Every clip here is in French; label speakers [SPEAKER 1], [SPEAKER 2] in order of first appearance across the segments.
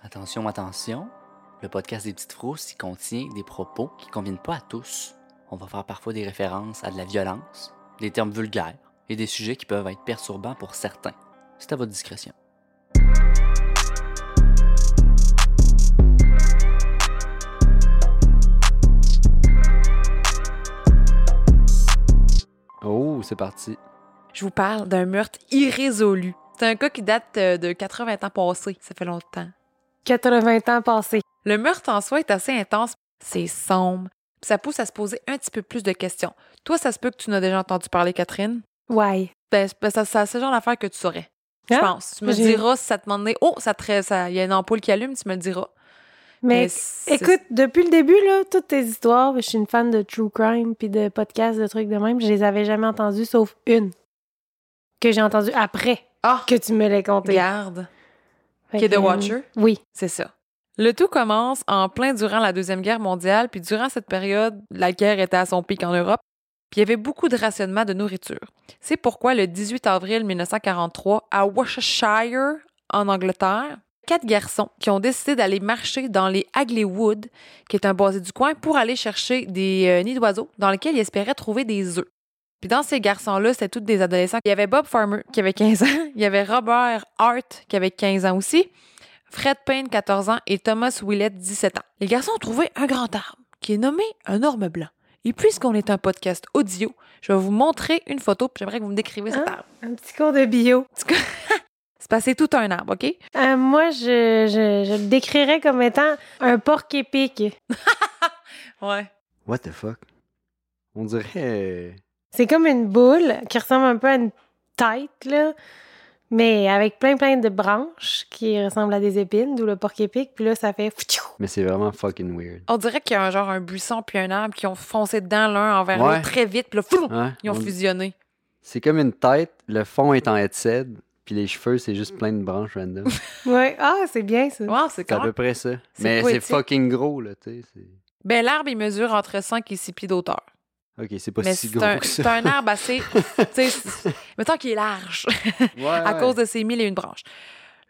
[SPEAKER 1] Attention, attention, le podcast des petites frousses, contient des propos qui ne conviennent pas à tous. On va faire parfois des références à de la violence, des termes vulgaires et des sujets qui peuvent être perturbants pour certains. C'est à votre discrétion. Oh, c'est parti.
[SPEAKER 2] Je vous parle d'un meurtre irrésolu. C'est un cas qui date euh, de 80 ans passés. Ça fait longtemps.
[SPEAKER 3] 80 ans passés.
[SPEAKER 2] Le meurtre en soi est assez intense. C'est sombre. Ça pousse à se poser un petit peu plus de questions. Toi, ça se peut que tu n'as déjà entendu parler, Catherine?
[SPEAKER 3] Ouais.
[SPEAKER 2] Ben, ben, ça, ça, c'est le genre d'affaire que tu saurais. Je
[SPEAKER 3] Ah,
[SPEAKER 2] pense. Tu me diras si ça te demande. Oh, ça te- ça- il y a une ampoule qui allume, tu me le diras.
[SPEAKER 3] Mais écoute, depuis le début, là, toutes tes histoires, je suis une fan de true crime puis de podcasts, de trucs de même, je les avais jamais entendues sauf une que j'ai entendue après
[SPEAKER 2] Ah,
[SPEAKER 3] que tu me l'as contée.
[SPEAKER 2] regarde. Qui est The Watcher?
[SPEAKER 3] Oui.
[SPEAKER 2] C'est ça. Le tout commence en plein durant la Deuxième Guerre mondiale, puis durant cette période, la guerre était à son pic en Europe, puis il y avait beaucoup de rationnement de nourriture. C'est pourquoi le 18 avril 1943, à Worcestershire, en Angleterre, quatre garçons qui ont décidé d'aller marcher dans les Hagley Wood, qui est un boisé du coin, pour aller chercher des euh, nids d'oiseaux dans lesquels ils espéraient trouver des œufs. Puis dans ces garçons-là, c'était tous des adolescents. Il y avait Bob Farmer, qui avait 15 ans. Il y avait Robert Hart, qui avait 15 ans aussi. Fred Payne, 14 ans, et Thomas Willett, 17 ans. Les garçons ont trouvé un grand arbre, qui est nommé un orme blanc. Et puisqu'on est un podcast audio, je vais vous montrer une photo, puis j'aimerais que vous me décrivez cet
[SPEAKER 3] Ah.
[SPEAKER 2] arbre.
[SPEAKER 3] Un petit cours de bio.
[SPEAKER 2] C'est passé tout un arbre, OK?
[SPEAKER 3] Euh, moi, je, je, je le décrirais comme étant un porc épic.
[SPEAKER 2] Ouais.
[SPEAKER 1] What the fuck? On dirait.
[SPEAKER 3] C'est comme une boule qui ressemble un peu à une tête, là, mais avec plein, plein de branches qui ressemblent à des épines, d'où le porc épic. Puis là, ça fait...
[SPEAKER 1] Mais c'est vraiment fucking weird.
[SPEAKER 2] On dirait qu'il y a un genre un buisson puis un arbre qui ont foncé dedans l'un envers
[SPEAKER 1] Ouais.
[SPEAKER 2] l'autre très vite, puis là,
[SPEAKER 1] Ouais,
[SPEAKER 2] ils ont
[SPEAKER 1] on-
[SPEAKER 2] fusionné.
[SPEAKER 1] C'est comme une tête, le fond est en headset, puis les cheveux, c'est juste plein de branches random.
[SPEAKER 3] Ouais. Ah, c'est bien, ça.
[SPEAKER 2] Wow, c'est
[SPEAKER 1] C'est à peu près ça. Mais c'est fucking gros, là, tu sais.
[SPEAKER 2] Ben, l'arbre, il mesure entre 5 et 6 pieds d'auteur.
[SPEAKER 1] Ok, c'est pas
[SPEAKER 2] Mais
[SPEAKER 1] si
[SPEAKER 2] c'est
[SPEAKER 1] gros
[SPEAKER 2] un,
[SPEAKER 1] que
[SPEAKER 2] c'est
[SPEAKER 1] ça.
[SPEAKER 2] un arbre assez. tu sais, c'est- mettons qu'il est large
[SPEAKER 1] Ouais,
[SPEAKER 2] à
[SPEAKER 1] ouais.
[SPEAKER 2] cause de ses mille et une branches.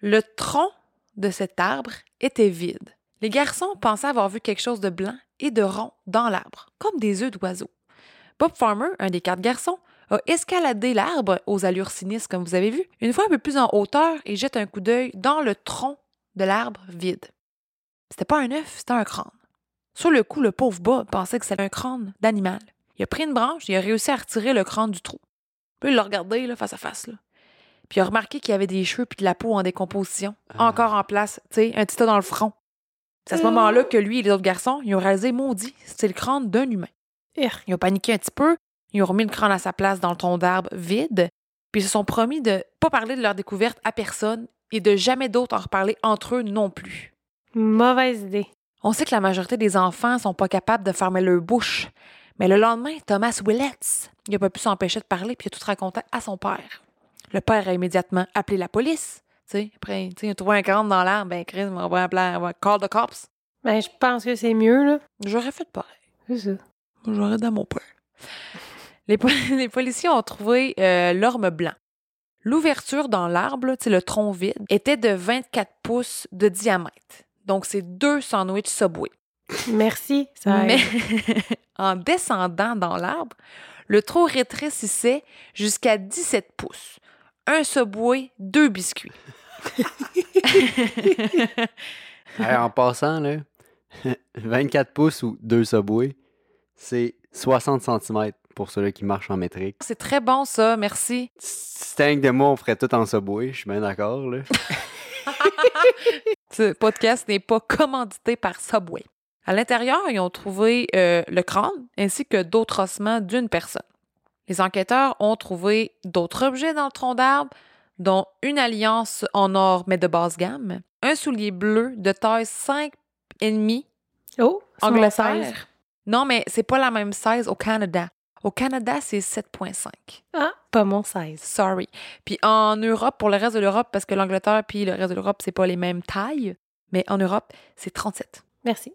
[SPEAKER 2] Le tronc de cet arbre était vide. Les garçons pensaient avoir vu quelque chose de blanc et de rond dans l'arbre, comme des œufs d'oiseaux. Bob Farmer, un des quatre garçons, a escaladé l'arbre aux allures sinistres, comme vous avez vu, une fois un peu plus en hauteur et jette un coup d'œil dans le tronc de l'arbre vide. C'était pas un œuf, c'était un crâne. Sur le coup, le pauvre Bob pensait que c'était un crâne d'animal. Il a pris une branche et il a réussi à retirer le crâne du trou. Puis il l'a regardé là, face à face. Là. Puis il a remarqué qu'il y avait des cheveux puis de la peau en décomposition,
[SPEAKER 1] Ah.
[SPEAKER 2] encore en place, tu sais, un petit tas dans le front. C'est à ce moment-là que lui et les autres garçons, ils ont réalisé, maudit, c'est le crâne d'un humain. Ils ont paniqué un petit peu, ils ont remis le crâne à sa place dans le tronc d'arbre vide, puis ils se sont promis de pas parler de leur découverte à personne et de jamais d'autre en reparler entre eux non plus.
[SPEAKER 3] Mauvaise idée.
[SPEAKER 2] On sait que la majorité des enfants sont pas capables de fermer leur bouche. Mais le lendemain, Thomas Willets, il a pas pu s'empêcher de parler puis il a tout raconté à son père. Le père a immédiatement appelé la police. Après, il a trouvé un crâne dans l'arbre, ben Chris, on va appeler, on va call the cops.
[SPEAKER 3] Ben, je pense que c'est mieux, là.
[SPEAKER 2] J'aurais fait pareil.
[SPEAKER 3] C'est ça.
[SPEAKER 2] J'aurais dans mon père. Les, po- les policiers ont trouvé euh, l'orme blanc. L'ouverture dans l'arbre, le tronc vide, était de 24 pouces de diamètre. Donc, c'est deux sandwichs Subway.
[SPEAKER 3] Merci. Ça
[SPEAKER 2] Mais en descendant dans l'arbre, le trou rétrécissait jusqu'à 17 pouces. Un Subway, deux biscuits.
[SPEAKER 1] Hey, en passant, là, 24 pouces ou 2 subway, c'est 60 cm pour ceux-là qui marchent en métrique.
[SPEAKER 2] C'est très bon, ça. Merci.
[SPEAKER 1] Si c'était un de moi, on ferait tout en subway, je suis bien d'accord, là.
[SPEAKER 2] Ce podcast n'est pas commandité par Subway. À l'intérieur, ils ont trouvé euh, le crâne ainsi que d'autres ossements d'une personne. Les enquêteurs ont trouvé d'autres objets dans le tronc d'arbre, dont une alliance en or mais de basse gamme, un soulier bleu de taille 5,5
[SPEAKER 3] Oh.
[SPEAKER 2] Angleterre. Non, mais c'est pas la même size au Canada. Au Canada, c'est 7,5.
[SPEAKER 3] Ah, pas mon size.
[SPEAKER 2] Sorry. Puis en Europe, pour le reste de l'Europe, parce que l'Angleterre puis le reste de l'Europe, c'est pas les mêmes tailles, mais en Europe, c'est 37.
[SPEAKER 3] Merci.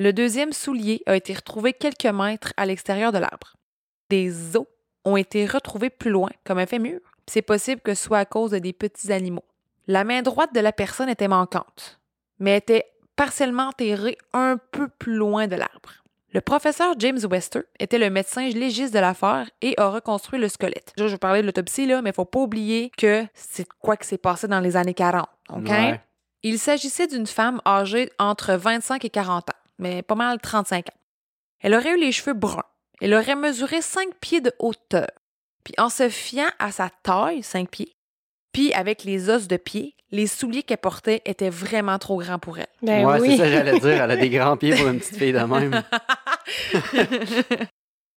[SPEAKER 2] Le deuxième soulier a été retrouvé quelques mètres à l'extérieur de l'arbre. Des os ont été retrouvés plus loin, comme un fémur. C'est possible que ce soit à cause de des petits animaux. La main droite de la personne était manquante, mais était partiellement enterrée un peu plus loin de l'arbre. Le professeur James Wester était le médecin légiste de l'affaire et a reconstruit le squelette. Je vais parler de l'autopsie, là, mais il faut pas oublier que c'est quoi qui s'est passé dans les années 40. OK?
[SPEAKER 1] Ouais.
[SPEAKER 2] Il s'agissait d'une femme âgée entre 25 et 40 ans, mais pas mal 35 ans. Elle aurait eu les cheveux bruns. Elle aurait mesuré 5 pieds de hauteur. Puis en se fiant à sa taille, 5 pieds, puis avec les os de pied, les souliers qu'elle portait étaient vraiment trop grands pour elle.
[SPEAKER 3] Ben
[SPEAKER 1] ouais,
[SPEAKER 3] oui.
[SPEAKER 1] c'est ça que j'allais dire. Elle a des grands pieds pour une petite fille de même.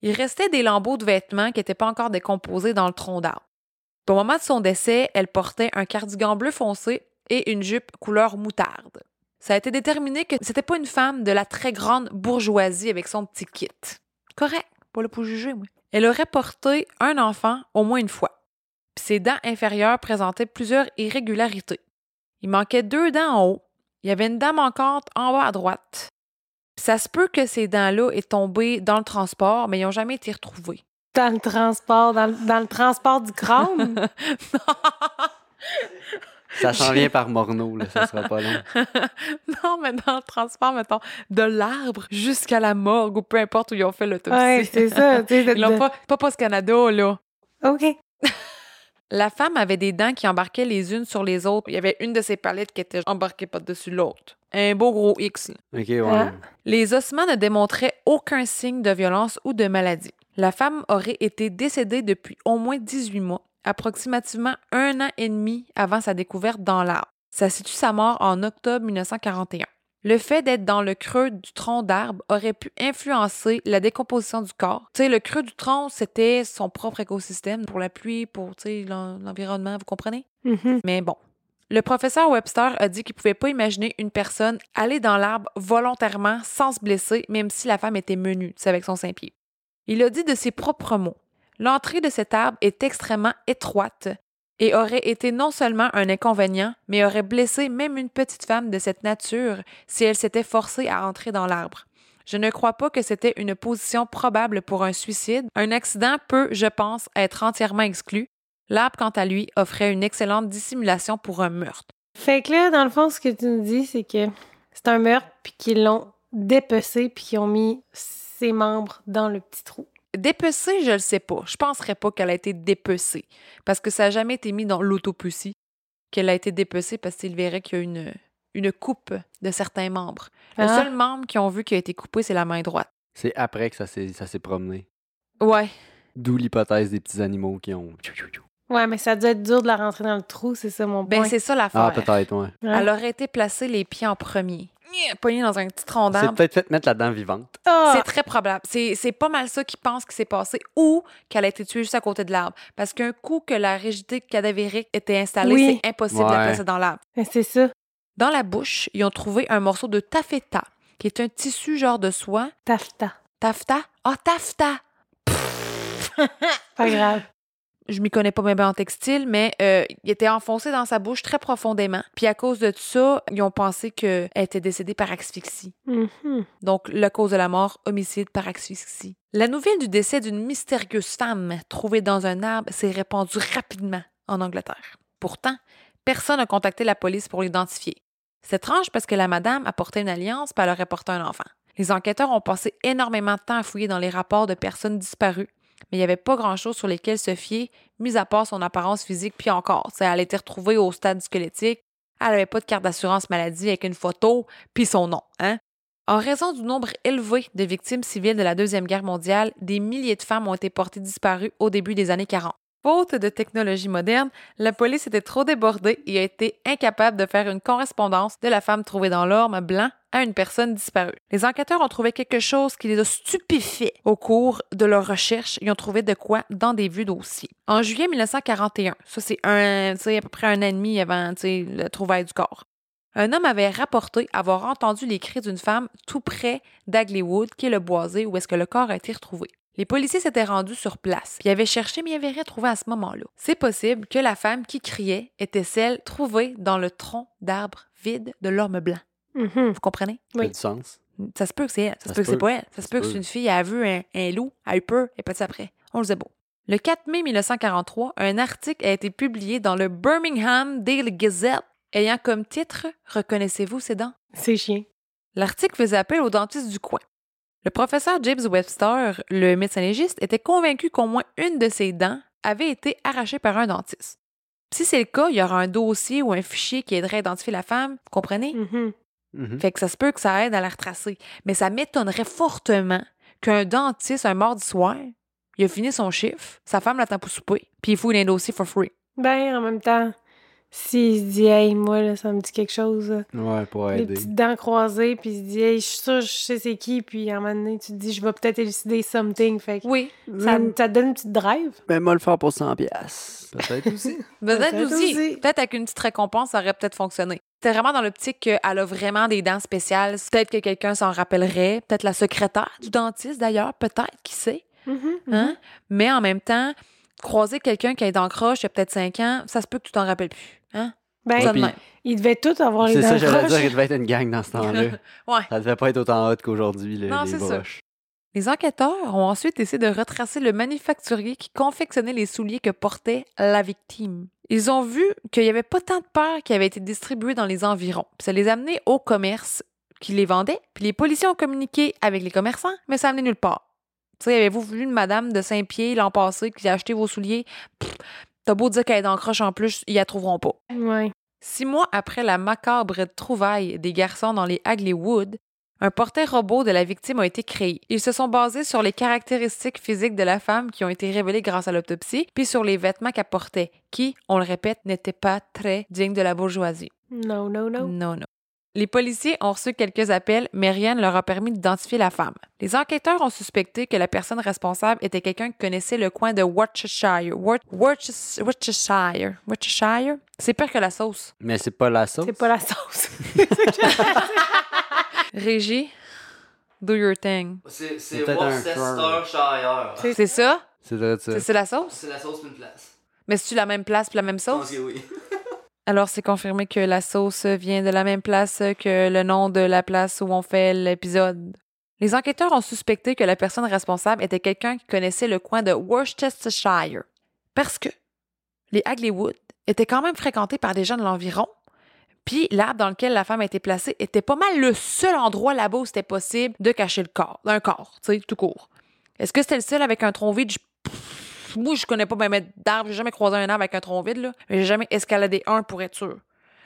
[SPEAKER 2] Il restait des lambeaux de vêtements qui n'étaient pas encore décomposés dans le tronc d'arbre. Au moment de son décès, elle portait un cardigan bleu foncé et une jupe couleur moutarde. Ça a été déterminé que c'était pas une femme de la très grande bourgeoisie avec son petit kit. Correct, pas là pour juger, moi. Elle aurait porté un enfant au moins une fois. Puis ses dents inférieures présentaient plusieurs irrégularités. Il manquait deux dents en haut. Il y avait une dent manquante en bas à droite. Puis ça se peut que ces dents-là aient tombé dans le transport, mais ils n'ont jamais été retrouvées.
[SPEAKER 3] Dans le transport, dans le, dans le transport du crâne?
[SPEAKER 1] Ça s'en vient par Morneau, là, ça sera pas long.
[SPEAKER 2] non, mais dans le transport, mettons, de l'arbre jusqu'à la morgue ou peu importe où ils ont fait l'autopsie.
[SPEAKER 3] ouais, c'est ça. tu sais, de-
[SPEAKER 2] Ils l'ont pas, pas Post Canada, là.
[SPEAKER 3] OK.
[SPEAKER 2] La femme avait des dents qui embarquaient les unes sur les autres. Il y avait une de ses palettes qui était embarquée par-dessus l'autre. Un beau gros X. là.
[SPEAKER 1] OK, ouais.
[SPEAKER 3] Hein?
[SPEAKER 2] Les ossements ne démontraient aucun signe de violence ou de maladie. La femme aurait été décédée depuis au moins 18 mois, approximativement un an et demi avant sa découverte dans l'arbre. Ça situe sa mort en octobre 1941. Le fait d'être dans le creux du tronc d'arbre aurait pu influencer la décomposition du corps. Tu sais, le creux du tronc, c'était son propre écosystème pour la pluie, pour l'environnement, vous comprenez?
[SPEAKER 3] Mhm.
[SPEAKER 2] Mais bon. Le professeur Webster a dit qu'il pouvait pas imaginer une personne aller dans l'arbre volontairement sans se blesser, même si la femme était menue, tu sais, avec son cinq pieds. Il a dit de ses propres mots L'entrée de cet arbre est extrêmement étroite et aurait été non seulement un inconvénient, mais aurait blessé même une petite femme de cette nature si elle s'était forcée à entrer dans l'arbre. Je ne crois pas que c'était une position probable pour un suicide. Un accident peut, je pense, être entièrement exclu. L'arbre, quant à lui, offrait une excellente dissimulation pour un meurtre.
[SPEAKER 3] Fait que là, dans le fond, ce que tu nous dis, c'est que c'est un meurtre, puis qu'ils l'ont dépecé, puis qu'ils ont mis ses membres dans le petit trou.
[SPEAKER 2] Dépecée, je le sais pas. Je penserais pas qu'elle a été dépecée. Parce que ça n'a jamais été mis dans l'autopsie qu'elle a été dépecée parce qu'il verrait qu'il y a une, une coupe de certains membres. Le
[SPEAKER 3] Ah.
[SPEAKER 2] seul membre qu'ils ont vu qui a été coupé, c'est la main droite.
[SPEAKER 1] C'est après que ça s'est ça s'est promené.
[SPEAKER 2] Ouais.
[SPEAKER 1] D'où l'hypothèse des petits animaux qui ont.
[SPEAKER 3] Ouais, mais ça doit être dur de la rentrer dans le trou, c'est ça mon
[SPEAKER 2] Ben,
[SPEAKER 3] point.
[SPEAKER 2] c'est ça l'affaire.
[SPEAKER 1] Ah, peut-être, ouais.
[SPEAKER 3] Ouais.
[SPEAKER 2] Elle aurait été placée les pieds en premier. Nya, Poignée dans un petit tronc
[SPEAKER 1] C'est
[SPEAKER 2] d'arbre.
[SPEAKER 1] peut-être fait mettre la dent vivante.
[SPEAKER 3] Ah!
[SPEAKER 2] C'est très probable. C'est c'est pas mal ça qui pense qui s'est passé ou qu'elle a été tuée juste à côté de l'arbre. Parce qu'un coup que la rigidité cadavérique était installée,
[SPEAKER 3] Oui.
[SPEAKER 2] c'est impossible de la placer dans l'arbre.
[SPEAKER 3] Mais c'est ça.
[SPEAKER 2] Dans la bouche, ils ont trouvé un morceau de taffeta, qui est un tissu genre de soie.
[SPEAKER 3] Tafta.
[SPEAKER 2] Taffeta? Ah, taffeta!
[SPEAKER 3] Pas grave.
[SPEAKER 2] Je m'y connais pas bien en textile, mais euh, il était enfoncé dans sa bouche très profondément. Puis à cause de ça, ils ont pensé qu'elle était décédée par asphyxie.
[SPEAKER 3] Mhm.
[SPEAKER 2] Donc, la cause de la mort, homicide par asphyxie. La nouvelle du décès d'une mystérieuse femme trouvée dans un arbre s'est répandue rapidement en Angleterre. Pourtant, personne n'a contacté la police pour l'identifier. C'est étrange parce que la madame a porté une alliance et elle aurait porté un enfant. Les enquêteurs ont passé énormément de temps à fouiller dans les rapports de personnes disparues, mais il n'y avait pas grand-chose sur lesquels se fier, mis à part son apparence physique, puis encore. Elle été retrouvée au stade squelettique, elle n'avait pas de carte d'assurance maladie avec une photo, puis son nom. Hein? En raison du nombre élevé de victimes civiles de la Deuxième Guerre mondiale, des milliers de femmes ont été portées disparues au début des années 40. Faute de technologie moderne, la police était trop débordée et a été incapable de faire une correspondance de la femme trouvée dans l'orme blanc à une personne disparue. Les enquêteurs ont trouvé quelque chose qui les a stupéfaits au cours de leur recherche. Ils ont trouvé de quoi dans des vieux dossiers. En juillet 1941, ça c'est un, à peu près un an et demi avant le trouvaille du corps, un homme avait rapporté avoir entendu les cris d'une femme tout près d'Agleywood, qui est le boisé où est-ce que le corps a été retrouvé. Les policiers s'étaient rendus sur place, puis avaient cherché, mais ils n'avaient rien trouvé à ce moment-là. C'est possible que la femme qui criait était celle trouvée dans le tronc d'arbre vide de l'orme blanc.
[SPEAKER 3] Mhm.
[SPEAKER 2] Vous comprenez?
[SPEAKER 1] Ça
[SPEAKER 3] Oui.
[SPEAKER 1] a du sens.
[SPEAKER 2] Ça se peut que c'est elle. Ça, se peut que c'est pas elle. Ça se peut que c'est une fille, elle a vu un, un loup, elle a eu peur, et petit après. On le sait beau. Le 4 mai 1943, un article a été publié dans le Birmingham Daily Gazette ayant comme titre Reconnaissez-vous ces dents?
[SPEAKER 3] C'est chien.
[SPEAKER 2] L'article faisait appel au dentiste du coin. Le professeur James Webster, le médecin légiste, était convaincu qu'au moins une de ses dents avait été arrachée par un dentiste. Si c'est le cas, il y aura un dossier ou un fichier qui aiderait à identifier la femme, vous comprenez?
[SPEAKER 3] Mhm.
[SPEAKER 1] Mhm.
[SPEAKER 2] Fait que ça se peut que ça aide à la retracer. Mais ça m'étonnerait fortement qu'un dentiste, un mardi soir, il a fini son chiffre, sa femme l'attend pour souper, puis il fout un dossier for free.
[SPEAKER 3] Ben, en même temps, s'il se dit, hey, moi, là, ça me dit quelque chose.
[SPEAKER 1] Ouais, pour
[SPEAKER 3] les
[SPEAKER 1] aider.
[SPEAKER 3] petites dents croisées, puis il se dit, hey, je suis sûre, je sais c'est qui, puis à un moment donné, tu te dis, je vais peut-être élucider something. Fait que
[SPEAKER 2] Oui,
[SPEAKER 3] ça, ça te donne une petite drive.
[SPEAKER 1] Mais moi, le faire pour 100 piastres. Peut-être aussi.
[SPEAKER 2] peut-être aussi.
[SPEAKER 3] aussi.
[SPEAKER 2] Peut-être avec une petite récompense, ça aurait peut-être fonctionné. C'était vraiment dans l'optique qu'elle a vraiment des dents spéciales. Peut-être que quelqu'un s'en rappellerait. Peut-être la secrétaire du dentiste, d'ailleurs. Peut-être, qui sait?
[SPEAKER 3] Mhm,
[SPEAKER 2] Hein? Mais en même temps, croiser quelqu'un qui a les dents croches il y a peut-être 5 ans, ça se peut que tu t'en rappelles plus. Hein?
[SPEAKER 3] Ben,
[SPEAKER 1] puis-
[SPEAKER 3] ils devaient tous avoir les
[SPEAKER 1] C'est ça, j'allais dire, il devait être une gang dans ce temps-là.
[SPEAKER 2] Ouais.
[SPEAKER 1] Ça devait pas être autant hot qu'aujourd'hui,
[SPEAKER 2] Non,
[SPEAKER 1] les
[SPEAKER 2] ça.
[SPEAKER 1] broches.
[SPEAKER 2] Les enquêteurs ont ensuite essayé de retracer le manufacturier qui confectionnait les souliers que portait la victime. Ils ont vu qu'il n'y avait pas tant de paires qui avaient été distribuées dans les environs. Puis ça les a amenés au commerce qui les vendait. Puis les policiers ont communiqué avec les commerçants, mais ça a amené nulle part. Tu sais, avez-vous vu une madame de Saint-Pierre l'an passé qui a acheté vos souliers? Pff, T'as beau dire qu'elle est dans le croche en plus, ils la trouveront pas.
[SPEAKER 3] Ouais.
[SPEAKER 2] Six mois après la macabre trouvaille des garçons dans les Hagley Woods, un portrait robot de la victime a été créé. Ils se sont basés sur les caractéristiques physiques de la femme qui ont été révélées grâce à l'autopsie, puis sur les vêtements qu'elle portait, qui, on le répète, n'étaient pas très dignes de la bourgeoisie.
[SPEAKER 3] Non, non, non.
[SPEAKER 2] Non, non. Les policiers ont reçu quelques appels, mais rien ne leur a permis d'identifier la femme. Les enquêteurs ont suspecté que la personne responsable était quelqu'un qui connaissait le coin de Worcestershire. Wor- Worces- Worcestershire. Worcestershire? C'est pire que la sauce.
[SPEAKER 1] Mais c'est pas la sauce.
[SPEAKER 3] C'est pas la sauce.
[SPEAKER 2] Régie, do your thing.
[SPEAKER 4] C'est Worcestershire.
[SPEAKER 2] C'est ça?
[SPEAKER 1] C'est ça.
[SPEAKER 2] C'est la sauce?
[SPEAKER 4] C'est la sauce une place.
[SPEAKER 2] Mais c'est-tu la même place puis la même
[SPEAKER 4] Je pense
[SPEAKER 2] sauce?
[SPEAKER 4] que oui.
[SPEAKER 2] Alors, c'est confirmé que la sauce vient de la même place que le nom de la place où on fait l'épisode. Les enquêteurs ont suspecté que la personne responsable était quelqu'un qui connaissait le coin de Worcestershire. Parce que les Hagley Woods étaient quand même fréquentés par des gens de l'environ. Puis l'arbre dans lequel la femme a été placée était pas mal le seul endroit là-bas où c'était possible de cacher le corps, un corps, tu sais, tout court. Est-ce que c'était le seul avec un tronc vide? Moi, je connais pas bien mettre d'arbre. J'ai jamais croisé un arbre avec un tronc vide, là. Mais j'ai jamais escaladé un pour être sûr.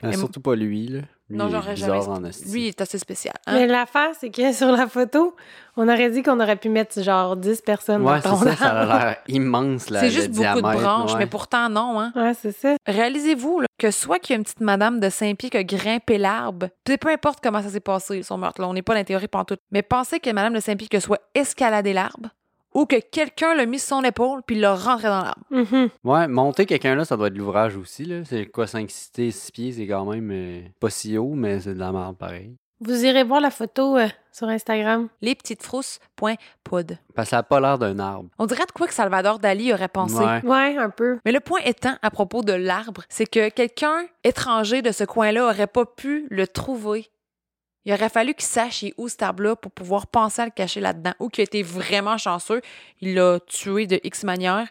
[SPEAKER 1] Mais
[SPEAKER 2] Mais-
[SPEAKER 1] surtout pas lui, là. Lui,
[SPEAKER 2] Non, j'aurais jamais.
[SPEAKER 1] en.
[SPEAKER 2] Lui, il est assez spécial. hein.
[SPEAKER 3] Mais l'affaire, c'est que sur la photo, on aurait dit qu'on aurait pu mettre genre 10 personnes
[SPEAKER 1] Ouais,
[SPEAKER 3] dans ton
[SPEAKER 1] ça, ça a
[SPEAKER 3] arbre.
[SPEAKER 1] l'air immense, là.
[SPEAKER 2] C'est juste beaucoup de branches,
[SPEAKER 1] ouais.
[SPEAKER 2] mais pourtant non. Hein.
[SPEAKER 3] Ouais, c'est ça.
[SPEAKER 2] Réalisez-vous là, que soit qu'il y a une petite madame de Saint-Pied qui a grimpé l'arbre, puis peu importe comment ça s'est passé, son meurtre, là, on n'est pas dans la théorie pantoute, mais pensez que madame de Saint-Pied que soit escaladé l'arbre ou que quelqu'un l'a mis sur son épaule puis l'a rentré dans l'arbre.
[SPEAKER 3] Mhm.
[SPEAKER 1] Ouais, monter quelqu'un là, ça doit être de l'ouvrage aussi, là. C'est quoi, 5 cités, 6 pieds, c'est quand même euh, pas si haut, mais c'est de la merde pareil.
[SPEAKER 3] Vous irez voir la photo euh, sur Instagram.
[SPEAKER 2] Lespetitesfrousses.pod.
[SPEAKER 1] Parce que ça a pas l'air d'un arbre.
[SPEAKER 2] On dirait de quoi que Salvador Dali aurait pensé.
[SPEAKER 1] Ouais.
[SPEAKER 3] Ouais, un peu.
[SPEAKER 2] Mais le point étant, à propos de l'arbre, c'est que quelqu'un étranger de ce coin-là aurait pas pu le trouver. Il aurait fallu qu'il sache il est où cet arbre-là pour pouvoir penser à le cacher là-dedans. Ou qu'il a été vraiment chanceux, il l'a tué de X manière.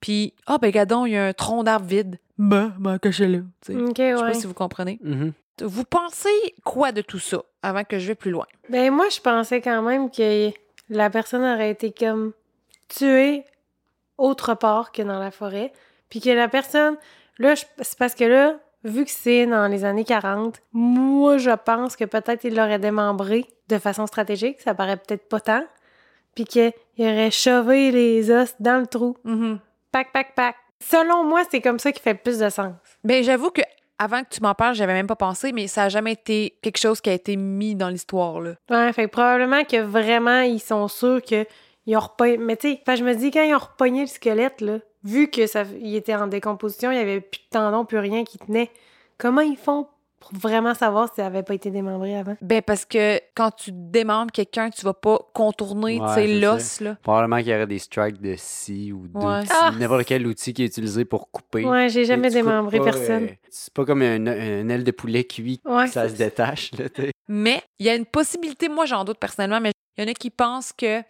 [SPEAKER 2] Puis, ah ben gadon, il y a un tronc d'arbre vide. Ben, ben, caché-le. tu sais.
[SPEAKER 3] Ok,
[SPEAKER 2] Je sais
[SPEAKER 3] ouais.
[SPEAKER 2] pas si vous comprenez.
[SPEAKER 1] Mhm.
[SPEAKER 2] Vous pensez quoi de tout ça avant que je vais plus loin?
[SPEAKER 3] Ben, moi, je pensais quand même que la personne aurait été comme tuée autre part que dans la forêt. Puis que la personne. Là, je- c'est parce que là, vu que c'est dans les années 40, moi, je pense que peut-être il l'aurait démembré de façon stratégique. Ça paraît peut-être pas tant. Puis qu'il aurait chauvé les os dans le trou.
[SPEAKER 2] Mhm.
[SPEAKER 3] Pac, pac, pac. Selon moi, c'est comme ça qui fait plus de sens.
[SPEAKER 2] Ben, j'avoue que avant que tu m'en parles, j'avais même pas pensé, mais ça a jamais été quelque chose qui a été mis dans l'histoire, là.
[SPEAKER 3] Ouais, fait que probablement que vraiment, ils sont sûrs que ils ont repogné. Mais tu sais, je me dis, quand ils ont repogné le squelette, là, vu que ça il était en décomposition, il y avait plus de tendons, plus rien qui tenait, comment ils font pour vraiment savoir si ça avait pas été démembré avant?
[SPEAKER 2] Ben, parce que quand tu démembres quelqu'un, tu vas pas contourner,
[SPEAKER 1] Ouais,
[SPEAKER 2] l'os, là.
[SPEAKER 1] Probablement qu'il y aurait des strikes de scie ou de
[SPEAKER 2] Ouais.
[SPEAKER 1] scie,
[SPEAKER 3] Ah!
[SPEAKER 1] n'importe quel outil qui est utilisé pour couper.
[SPEAKER 3] Ouais, j'ai jamais démembré
[SPEAKER 1] pas,
[SPEAKER 3] personne.
[SPEAKER 1] euh, c'est pas comme une, une aile de poulet cuit,
[SPEAKER 3] Ouais,
[SPEAKER 1] ça se détache, là.
[SPEAKER 2] Mais il y a une possibilité, moi j'en doute personnellement, mais il y en a qui pensent que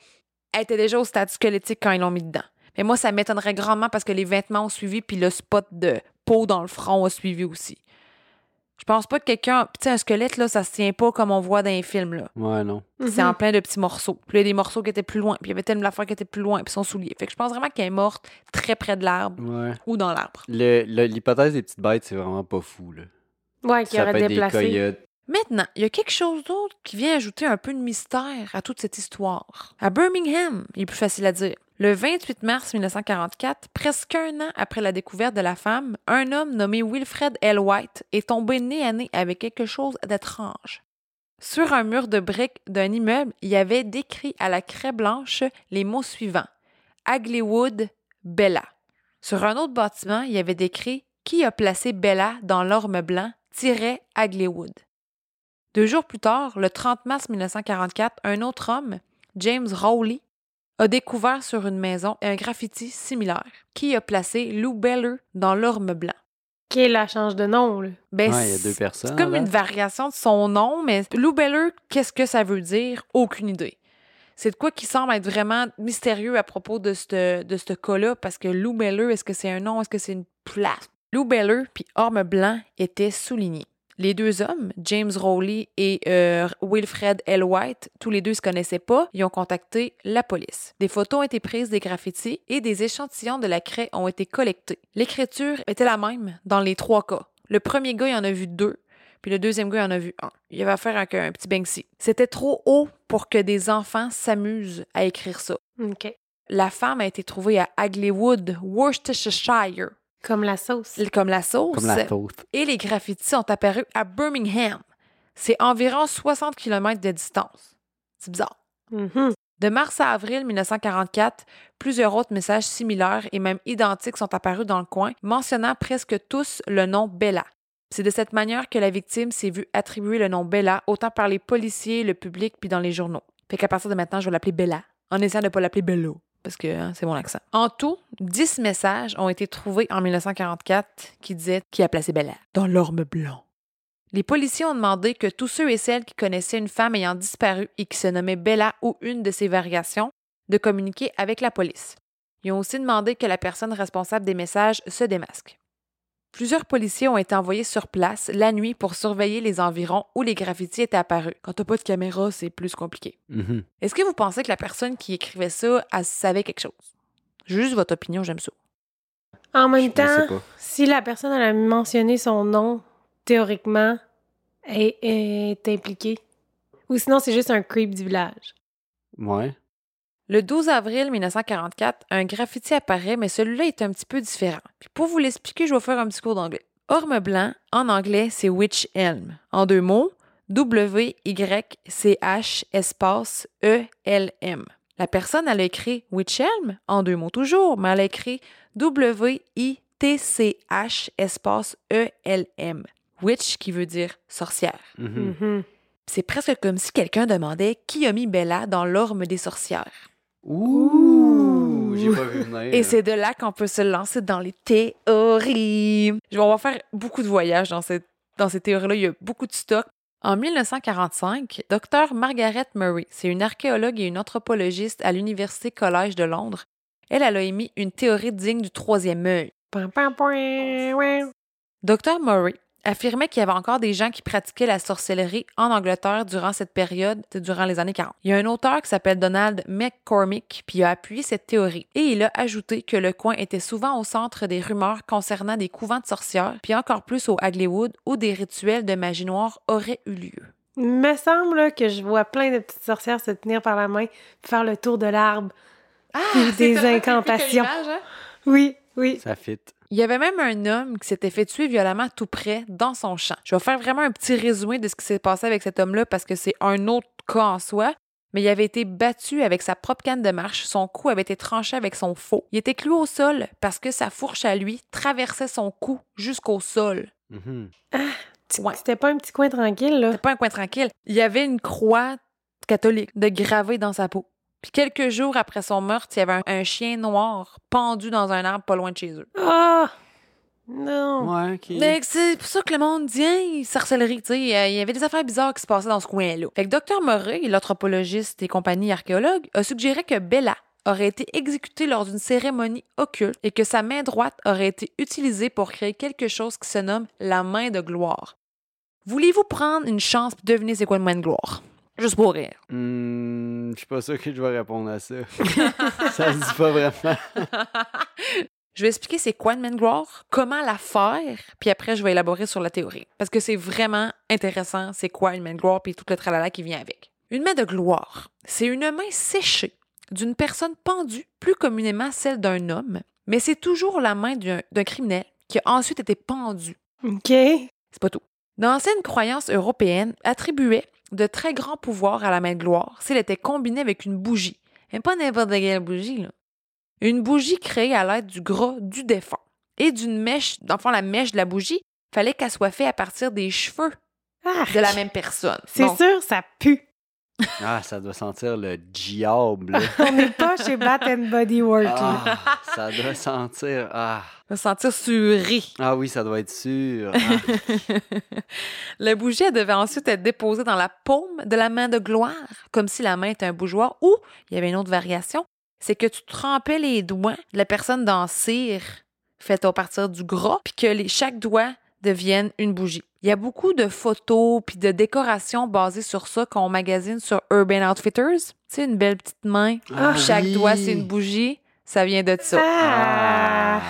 [SPEAKER 2] elle était déjà au stade squelettique quand ils l'ont mis dedans. Mais moi, ça m'étonnerait grandement parce que les vêtements ont suivi, puis le spot de peau dans le front a suivi aussi. Je pense pas que quelqu'un. Tu sais, un squelette, là, ça se tient pas comme on voit dans les films, là.
[SPEAKER 5] Ouais, non.
[SPEAKER 2] C'est
[SPEAKER 3] Mhm.
[SPEAKER 2] en plein de petits morceaux. Puis il y a des morceaux qui étaient plus loin. Puis il y avait tellement d'affaires qui étaient plus loin. Puis son soulier. Fait que je pense vraiment qu'elle est morte très près de l'arbre
[SPEAKER 5] Ouais.
[SPEAKER 2] ou dans l'arbre.
[SPEAKER 5] Le- le- L'hypothèse des petites bêtes, c'est vraiment pas fou, là.
[SPEAKER 3] Ouais, qui aurait
[SPEAKER 5] des
[SPEAKER 3] déplacé.
[SPEAKER 5] coyotes.
[SPEAKER 2] Maintenant, il y a quelque chose d'autre qui vient ajouter un peu de mystère à toute cette histoire. À Birmingham, il est plus facile à dire. Le 28 mars 1944, presque un an après la découverte de la femme, un homme nommé Wilfred L. White est tombé nez à nez avec quelque chose d'étrange. Sur un mur de briques d'un immeuble, il y avait décrit à la craie blanche les mots suivants Aglewood, Bella. Sur un autre bâtiment, il y avait décrit Qui a placé Bella dans l'orme blanc tiret Aglewood. Deux jours plus tard, le 30 mars 1944, un autre homme, James Rowley, a découvert sur une maison un graffiti similaire qui a placé Lou Beller dans l'orme blanc.
[SPEAKER 3] Qui la change de nom, là?
[SPEAKER 2] Ben,
[SPEAKER 5] Ouais, il y a deux
[SPEAKER 2] c'est-
[SPEAKER 5] personnes,
[SPEAKER 2] C'est comme
[SPEAKER 5] là.
[SPEAKER 2] une variation de son nom, mais Lou Beller, qu'est-ce que ça veut dire? Aucune idée. C'est de quoi qui semble être vraiment mystérieux à propos de ce de ce cas-là, parce que Lou Beller, est-ce que c'est un nom, est-ce que c'est une place? Lou Beller puis Orme Blanc étaient soulignés. Les deux hommes, James Rowley et euh, Wilfred L. White, tous les deux se connaissaient pas, ils ont contacté la police. Des photos ont été prises des graffitis et des échantillons de la craie ont été collectés. L'écriture était la même dans les trois cas. Le premier gars, il en a vu deux, puis le deuxième gars, il en a vu un. Il avait affaire avec un petit Banksy. C'était trop haut pour que des enfants s'amusent à écrire ça.
[SPEAKER 3] OK.
[SPEAKER 2] La femme a été trouvée à Aglewood, Worcestershire,
[SPEAKER 3] Comme la sauce.
[SPEAKER 2] comme la sauce
[SPEAKER 5] Comme la sauce.
[SPEAKER 2] et les graffitis sont apparus à Birmingham. C'est environ 60 km de distance. C'est bizarre.
[SPEAKER 3] Mhm.
[SPEAKER 2] De mars à avril 1944, plusieurs autres messages similaires et même identiques sont apparus dans le coin, mentionnant presque tous le nom Bella. C'est de cette manière que la victime s'est vue attribuer le nom Bella autant par les policiers, le public, puis dans les journaux. Fait qu'à partir de maintenant, je vais l'appeler Bella, en essayant de ne pas l'appeler Bello, parce que hein, c'est mon accent. En tout, 10 messages ont été trouvés en 1944 qui disaient qui a placé Bella dans l'orme blanc. Les policiers ont demandé que tous ceux et celles qui connaissaient une femme ayant disparu et qui se nommait Bella ou une de ses variations de communiquer avec la police. Ils ont aussi demandé que la personne responsable des messages se démasque. Plusieurs policiers ont été envoyés sur place la nuit pour surveiller les environs où les graffitis étaient apparus. Quand t'as pas de caméra, c'est plus compliqué.
[SPEAKER 5] Mhm.
[SPEAKER 2] Est-ce que vous pensez que la personne qui écrivait ça, elle savait quelque chose? Juste votre opinion, j'aime ça.
[SPEAKER 3] En même temps, si la personne elle a mentionné son nom, théoriquement, elle est impliquée. Ou sinon, c'est juste un creep du village.
[SPEAKER 5] Ouais.
[SPEAKER 2] Le 12 avril 1944, un graffiti apparaît, mais celui-là est un petit peu différent. Puis pour vous l'expliquer, je vais faire un petit cours d'anglais. Orme blanc, en anglais, c'est Witch Elm. En deux mots, W-Y-C-H espace E-L-M. La personne, elle a écrit Witch Elm, en deux mots toujours, mais elle a écrit W-I-T-C-H espace E-L-M. Witch qui veut dire sorcière.
[SPEAKER 5] Mhm.
[SPEAKER 3] Mhm.
[SPEAKER 2] C'est presque comme si quelqu'un demandait qui a mis Bella dans l'orme des sorcières.
[SPEAKER 5] Ouh! J'ai pas vu venir.
[SPEAKER 2] Et c'est de là qu'on peut se lancer dans les théories. Je- On va faire beaucoup de voyages dans, cette, dans ces théories-là. Il y a beaucoup de stock. En 1945, Dr. Margaret Murray, c'est une archéologue et une anthropologiste à l'Université Collège de Londres, elle, elle a émis une théorie digne du troisième œil. Dr. Murray affirmait qu'il y avait encore des gens qui pratiquaient la sorcellerie en Angleterre durant cette période, durant les années 40. Il y a un auteur qui s'appelle Donald McCormick, puis il a appuyé cette théorie. Et il a ajouté que le coin était souvent au centre des rumeurs concernant des couvents de sorcières, puis encore plus au Aglewood, où des rituels de magie noire auraient eu lieu.
[SPEAKER 3] Il me semble que je vois plein de petites sorcières se tenir par la main puis faire le tour de l'arbre.
[SPEAKER 2] Ah,
[SPEAKER 3] Des incantations. Oui, oui.
[SPEAKER 5] Ça fit.
[SPEAKER 2] Il y avait même un homme qui s'était fait tuer violemment tout près dans son champ. Je vais faire vraiment un petit résumé de ce qui s'est passé avec cet homme-là parce que c'est un autre cas en soi. Mais il avait été battu avec sa propre canne de marche. Son cou avait été tranché avec son faux. Il était cloué au sol parce que sa fourche à lui traversait son cou jusqu'au sol.
[SPEAKER 5] Mhm.
[SPEAKER 2] Ouais.
[SPEAKER 3] C'était pas un petit coin tranquille, là.
[SPEAKER 2] C'était pas un coin tranquille. Il y avait une croix catholique de gravée dans sa peau. Puis quelques jours après son meurtre, il y avait un, un chien noir pendu dans un arbre pas loin de chez eux.
[SPEAKER 3] Ah! Non.
[SPEAKER 5] Ouais, ok.
[SPEAKER 2] Mais c'est pour ça que le monde dit, hein, sorcellerie, tu sais, euh, il y avait des affaires bizarres qui se passaient dans ce coin-là. Fait que Dr. Murray, l'anthropologiste et compagnie archéologue, a suggéré que Bella aurait été exécutée lors d'une cérémonie occulte et que sa main droite aurait été utilisée pour créer quelque chose qui se nomme la main de gloire. Voulez-vous prendre une chance pour deviner c'est quoi une main de gloire? Juste pour rire.
[SPEAKER 5] Hmm, je suis pas sûr que je vais répondre à ça. ça se dit pas vraiment.
[SPEAKER 2] Je vais expliquer c'est quoi une main de gloire, comment la faire, puis après je vais élaborer sur la théorie. Parce que c'est vraiment intéressant, c'est quoi une main de gloire, puis tout le tralala qui vient avec. Une main de gloire, c'est une main séchée d'une personne pendue, plus communément celle d'un homme, mais c'est toujours la main d'un d'un criminel qui a ensuite été pendu.
[SPEAKER 3] OK.
[SPEAKER 2] C'est pas tout. D'anciennes croyances européennes attribuaient de très grands pouvoirs à la main de gloire s'il était combiné avec une bougie. Et pas n'importe quelle bougie, là. Une bougie créée à l'aide du gras du défunt. Et d'une mèche, fond, la mèche de la bougie, fallait qu'elle soit faite à partir des cheveux
[SPEAKER 3] Arc.
[SPEAKER 2] de la même personne.
[SPEAKER 3] C'est
[SPEAKER 2] Bon,
[SPEAKER 3] sûr, ça pue.
[SPEAKER 5] Ah, ça doit sentir le diable.
[SPEAKER 3] On n'est pas chez Bat and Body Work. là.
[SPEAKER 5] Ah, ça doit sentir. Ah.
[SPEAKER 2] se sentir suré.
[SPEAKER 5] ah oui, ça doit être sûr. Ah.
[SPEAKER 2] la bougie elle devait ensuite être déposée dans la paume de la main de gloire, comme si la main était un bougeoir, ou il y avait une autre variation, c'est que tu trempais les doigts de la personne dans cire faite à partir du gras, puis que les, chaque doigt devienne une bougie. Il y a beaucoup de photos puis de décorations basées sur ça qu'on magasine sur Urban Outfitters. Tu sais, une belle petite main,
[SPEAKER 5] Ah
[SPEAKER 2] chaque
[SPEAKER 5] oui.
[SPEAKER 2] doigt c'est une bougie. Ça vient de ça.
[SPEAKER 3] Ah!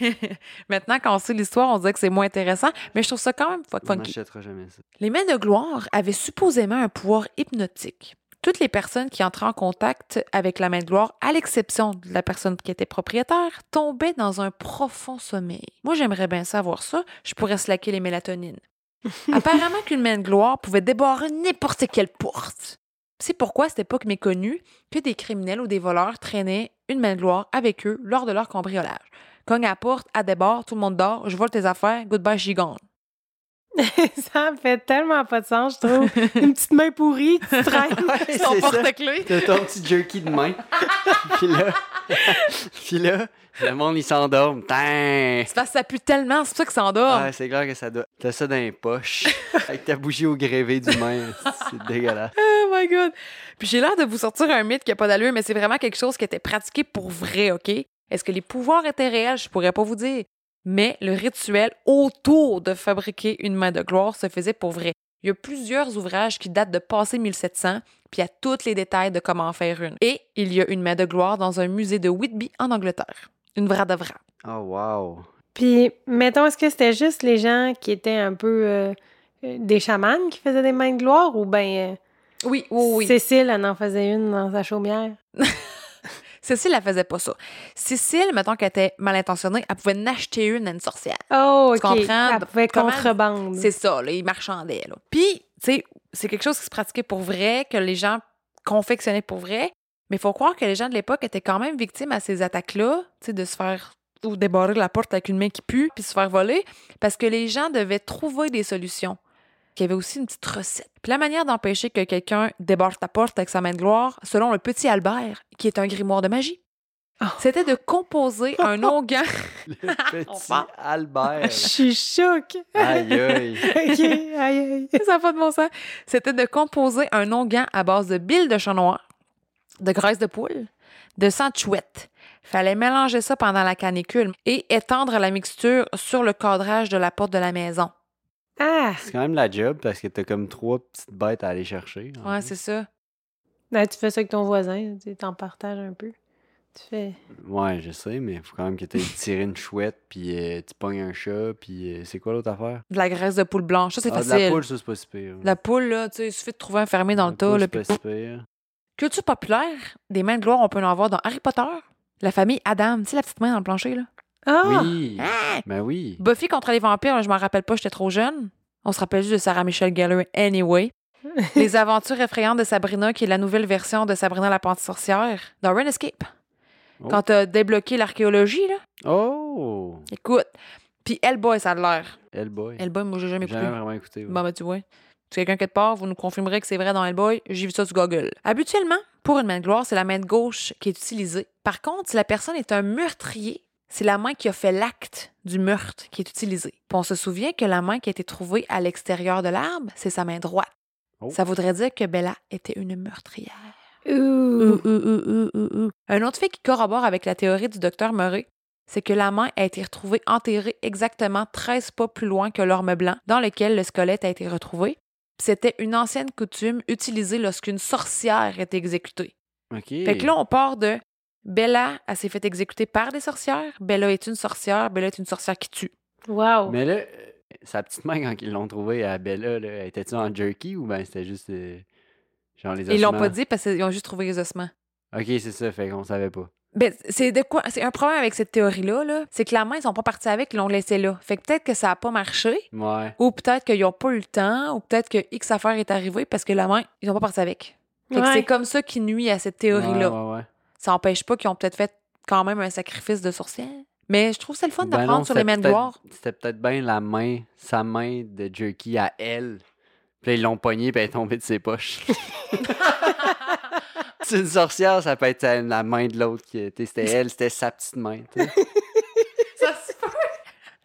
[SPEAKER 2] Maintenant, quand on sait l'histoire, on dirait que c'est moins intéressant, mais je trouve ça quand même fuck
[SPEAKER 5] On
[SPEAKER 2] funky.
[SPEAKER 5] n'achètera jamais ça.
[SPEAKER 2] Les mains de gloire avaient supposément un pouvoir hypnotique. Toutes les personnes qui entraient en contact avec la main de gloire, à l'exception de la personne qui était propriétaire, tombaient dans un profond sommeil. Moi, j'aimerais bien savoir ça. Je pourrais slacker les mélatonines. Apparemment qu'une main de gloire pouvait débarrer n'importe quelle porte. C'est pourquoi à cette époque méconnue que des criminels ou des voleurs traînaient une main de gloire avec eux lors de leur cambriolage. Cogne à la porte, à débord, tout le monde dort, je vole tes affaires, goodbye, gone.
[SPEAKER 3] ça fait tellement pas de sens, je trouve. Une petite main pourrie, tu traînes.
[SPEAKER 2] Son
[SPEAKER 5] ça.
[SPEAKER 2] porte-clés.
[SPEAKER 5] T'as ton petit jerky de main. puis là, puis là, le monde, il s'endorme. Tain!
[SPEAKER 2] C'est parce que ça pue tellement, c'est pour ça que ça endort.
[SPEAKER 5] Ah, c'est clair que ça doit. T'as ça dans les poches. avec ta bougie au grévé d'humain. C'est dégueulasse.
[SPEAKER 2] Oh my god. Puis j'ai l'air de vous sortir un mythe qui a pas d'allure, mais c'est vraiment quelque chose qui était pratiqué pour vrai, OK? Est-ce que les pouvoirs étaient réels? Je pourrais pas vous dire. Mais le rituel autour de fabriquer une main de gloire se faisait pour vrai. Il y a plusieurs ouvrages qui datent de passé 1700, puis il y a tous les détails de comment en faire une. Et il y a une main de gloire dans un musée de Whitby en Angleterre. Une vraie de vraie.
[SPEAKER 5] Oh, wow.
[SPEAKER 3] Puis, mettons, est-ce que c'était juste les gens qui étaient un peu euh, euh, des chamans qui faisaient des mains de gloire ou ben
[SPEAKER 2] Oui, oui, oui.
[SPEAKER 3] Cécile, elle en faisait une dans sa chaumière?
[SPEAKER 2] Cécile, elle faisait pas ça. Cécile, mettons qu'elle était mal intentionnée, elle pouvait n'acheter une à une sorcière.
[SPEAKER 3] Oh,
[SPEAKER 2] Tu
[SPEAKER 3] OK.
[SPEAKER 2] comprends?
[SPEAKER 3] Elle pouvait contrebande.
[SPEAKER 2] C'est ça, là, ils marchandaient. Là. Puis, tu sais, c'est quelque chose qui se pratiquait pour vrai, que les gens confectionnaient pour vrai. Mais il faut croire que les gens de l'époque étaient quand même victimes à ces attaques-là, tu sais, de se faire ou débarrer la porte avec une main qui pue, puis se faire voler, parce que les gens devaient trouver des solutions. Il y avait aussi une petite recette. Puis la manière d'empêcher que quelqu'un débarre ta porte avec sa main de gloire, selon le petit Albert, qui est un grimoire de magie,
[SPEAKER 3] Oh.
[SPEAKER 2] c'était de composer un onguent.
[SPEAKER 5] Le petit. Albert.
[SPEAKER 3] Je suis choquée.
[SPEAKER 5] Aïe, aïe.
[SPEAKER 3] OK, aïe, aïe.
[SPEAKER 2] ça n'a pas de bon sens. C'était de composer un onguent à base de billes de chat noir, de graisse de poule, de sang de chouette. Fallait mélanger ça pendant la canicule et étendre la mixture sur le cadrage de la porte de la maison.
[SPEAKER 3] Ah!
[SPEAKER 5] C'est quand même la job parce que t'as comme trois petites bêtes à aller chercher.
[SPEAKER 2] Ouais, c'est ça.
[SPEAKER 3] Ben, tu fais ça avec ton voisin, tu t'en partages un peu. Tu fais.
[SPEAKER 5] Ouais, je sais, mais il faut quand même que tu tiré une chouette, puis euh, tu pognes un chat, puis euh, c'est quoi l'autre affaire?
[SPEAKER 2] De la graisse de poule blanche, ça c'est
[SPEAKER 5] Ah, de
[SPEAKER 2] facile.
[SPEAKER 5] la poule, ça, c'est pas si pire.
[SPEAKER 2] La poule, là, tu sais, il suffit de trouver un fermé dans
[SPEAKER 5] La
[SPEAKER 2] le tas.
[SPEAKER 5] poule,
[SPEAKER 2] là,
[SPEAKER 5] c'est
[SPEAKER 2] puis
[SPEAKER 5] pas si pire.
[SPEAKER 2] Culture populaire, des mains de gloire, on peut en avoir dans Harry Potter. La famille Adam, tu sais, la petite main dans le plancher, là?
[SPEAKER 3] Ah!
[SPEAKER 5] Oui!
[SPEAKER 2] Ah!
[SPEAKER 5] Ben oui!
[SPEAKER 2] Buffy contre les vampires, je m'en rappelle pas, j'étais trop jeune. On se rappelle juste de Sarah Michelle Gellar anyway. les aventures effrayantes de Sabrina, qui est la nouvelle version de Sabrina la Pente sorcière, dans Run Escape.
[SPEAKER 5] Oh.
[SPEAKER 2] Quand t'as débloqué l'archéologie, là,
[SPEAKER 5] Oh!
[SPEAKER 2] écoute. Puis Hellboy, ça a de l'air.
[SPEAKER 5] Hellboy.
[SPEAKER 2] Hellboy, moi, j'ai jamais
[SPEAKER 5] J'ai
[SPEAKER 2] écouté.
[SPEAKER 5] jamais vraiment écouté. ouais.
[SPEAKER 2] Bon, ben, tu vois. Si quelqu'un quelque part, vous nous confirmerez que c'est vrai dans Hellboy, j'ai vu ça sur Google. Habituellement, pour une main de gloire, c'est la main de gauche qui est utilisée. Par contre, si la personne est un meurtrier, c'est la main qui a fait l'acte du meurtre qui est utilisée. Puis on se souvient que la main qui a été trouvée à l'extérieur de l'arbre, c'est sa main droite.
[SPEAKER 5] Oh.
[SPEAKER 2] Ça voudrait dire que Bella était une meurtrière.
[SPEAKER 3] Ouh!
[SPEAKER 2] Ouh, ouh, ouh, ouh, ouh, ouh. Un autre fait qui corrobore avec la théorie du docteur Murray, c'est que la main a été retrouvée enterrée exactement 13 pas plus loin que l'orme blanc dans lequel le squelette a été retrouvé. C'était une ancienne coutume utilisée lorsqu'une sorcière était exécutée.
[SPEAKER 5] OK.
[SPEAKER 2] Fait que là, on part de Bella, elle s'est fait exécuter par des sorcières. Bella est une sorcière. Bella est une sorcière qui tue.
[SPEAKER 3] Wow.
[SPEAKER 5] Mais là, euh, sa petite main, quand ils l'ont trouvée à Bella, là, était-tu en jerky ou ben c'était juste. euh, genre les ossements?
[SPEAKER 2] Ils l'ont pas dit parce qu'ils ont juste trouvé les ossements.
[SPEAKER 5] Ok, c'est ça, fait qu'on savait pas.
[SPEAKER 2] Ben, c'est de quoi? C'est un problème avec cette théorie-là, là. c'est que la main, ils sont pas partis avec, ils l'ont laissé là. Fait que peut-être que ça a pas marché,
[SPEAKER 5] Ouais.
[SPEAKER 2] ou peut-être qu'ils ont pas eu le temps, ou peut-être que X affaire est arrivée parce que la main, ils ont pas parti avec. Fait que c'est comme ça qui nuit à cette théorie-là.
[SPEAKER 5] Ouais, ouais, ouais.
[SPEAKER 2] Ça empêche pas qu'ils ont peut-être fait quand même un sacrifice de sorcière. Mais je trouve ça le fun
[SPEAKER 5] Ben
[SPEAKER 2] d'apprendre
[SPEAKER 5] non,
[SPEAKER 2] sur les mains de gloire.
[SPEAKER 5] C'était peut-être bien la main, sa main de jerky à elle. Puis là, ils l'ont pognée, puis elle est tombée de ses poches. c'est une sorcière, ça peut être la main de l'autre. qui était- C'était elle, c'était sa petite main.
[SPEAKER 2] Ça se peut.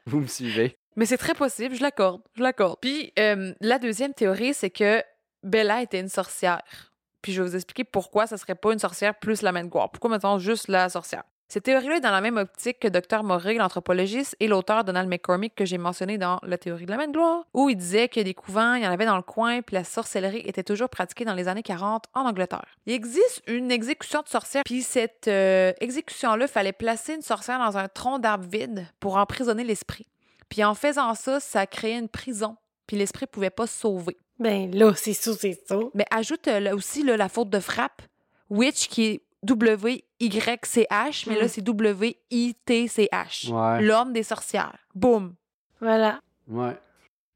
[SPEAKER 5] Vous me suivez?
[SPEAKER 2] Mais c'est très possible, je l'accorde, je l'accorde. Puis euh, la deuxième théorie, c'est que Bella était une sorcière. Puis je vais vous expliquer pourquoi ça serait pas une sorcière plus la main de gloire. Pourquoi mettons juste la sorcière? Cette théorie-là est dans la même optique que Dr. Morey, l'anthropologiste, et l'auteur Donald McCormick que j'ai mentionné dans La théorie de la main de gloire, où il disait que des couvents, il y en avait dans le coin, puis la sorcellerie était toujours pratiquée dans les années 40 en Angleterre. Il existe une exécution de sorcière, puis cette euh, exécution-là, fallait placer une sorcière dans un tronc d'arbre vide pour emprisonner l'esprit. Puis en faisant ça, ça créait une prison, puis l'esprit pouvait pas se sauver.
[SPEAKER 3] Ben là, c'est ça, c'est ça.
[SPEAKER 2] Mais ajoute euh, là aussi là, la faute de frappe, witch qui est W-Y-C-H, mais là
[SPEAKER 3] Mm.
[SPEAKER 2] c'est W-I-T-C-H.
[SPEAKER 5] Ouais.
[SPEAKER 2] L'homme des sorcières. Boum.
[SPEAKER 3] Voilà.
[SPEAKER 5] Ouais.